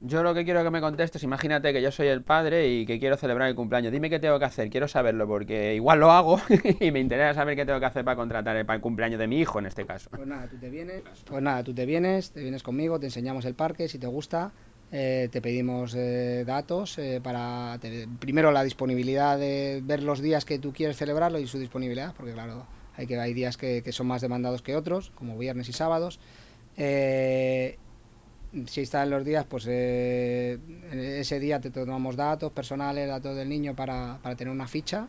Yo lo que quiero que me contestes, imagínate que yo soy el padre y que quiero celebrar el cumpleaños. Dime qué tengo que hacer, quiero saberlo porque igual lo hago y me interesa saber qué tengo que hacer para contratar el, para el cumpleaños de mi hijo en este caso. Pues nada, tú te vienes, pues nada, tú te vienes, te vienes conmigo, te enseñamos el parque, si te gusta, eh, te pedimos eh, datos eh, para primero la disponibilidad de ver los días que tú quieres celebrarlo y su disponibilidad, porque claro, hay que hay días que, que son más demandados que otros, como viernes y sábados. Eh, si están los días, pues eh, ese día te tomamos datos personales, datos del niño para, para tener una ficha.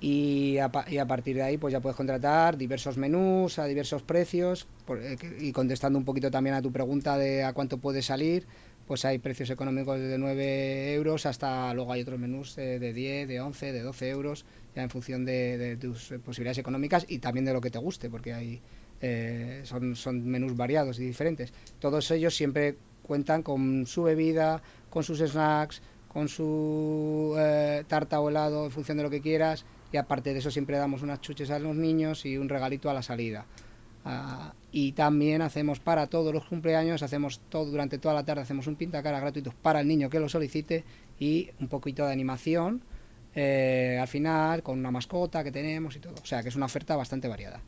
Y a, partir de ahí pues ya puedes contratar diversos menús a diversos precios eh, y contestando un poquito también a tu pregunta de a cuánto puede salir pues hay precios económicos de 9 euros hasta luego hay otros menús de 10, de 11, de 12 euros ya en función de, de, tus posibilidades económicas y también de lo que te guste porque hay eh, son, son menús variados y diferentes todos ellos siempre cuentan con su bebida con sus snacks con su eh, tarta o helado en función de lo que quieras y aparte de eso siempre damos unas chuches a los niños y un regalito a la salida. Uh, y también hacemos para todos los cumpleaños, hacemos todo durante toda la tarde, hacemos un pintacara gratuito para el niño que lo solicite y un poquito de animación eh, al final con una mascota que tenemos y todo. O sea que es una oferta bastante variada.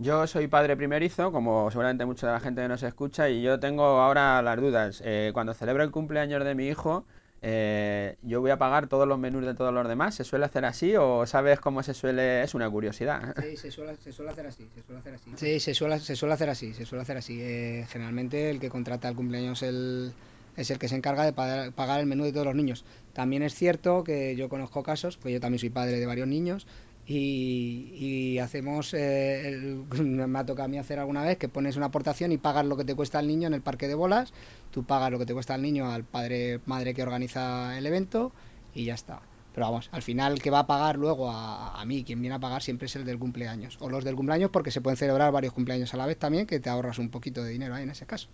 Yo soy padre primerizo, como seguramente mucha de la gente nos escucha, y yo tengo ahora las dudas. Eh, cuando celebro el cumpleaños de mi hijo, eh, yo voy a pagar todos los menús de todos los demás. ¿Se suele hacer así o sabes cómo se suele? Es una curiosidad. Sí, se suele, se suele hacer así, se suele hacer así. Sí, se suele, se suele hacer así, se suele hacer así. Eh, generalmente el que contrata el cumpleaños el, es el que se encarga de pagar, pagar, el menú de todos los niños. También es cierto que yo conozco casos, pues yo también soy padre de varios niños, y, y hacemos, eh, me ha tocado a mí hacer alguna vez que pones una aportación y pagas lo que te cuesta al niño en el parque de bolas, tú pagas lo que te cuesta al niño al padre, madre que organiza el evento y ya está. Pero vamos, al final el que va a pagar luego a, a, mí, quien viene a pagar siempre es el del cumpleaños. O los del cumpleaños porque se pueden celebrar varios cumpleaños a la vez también, que te ahorras un poquito de dinero ahí en ese caso.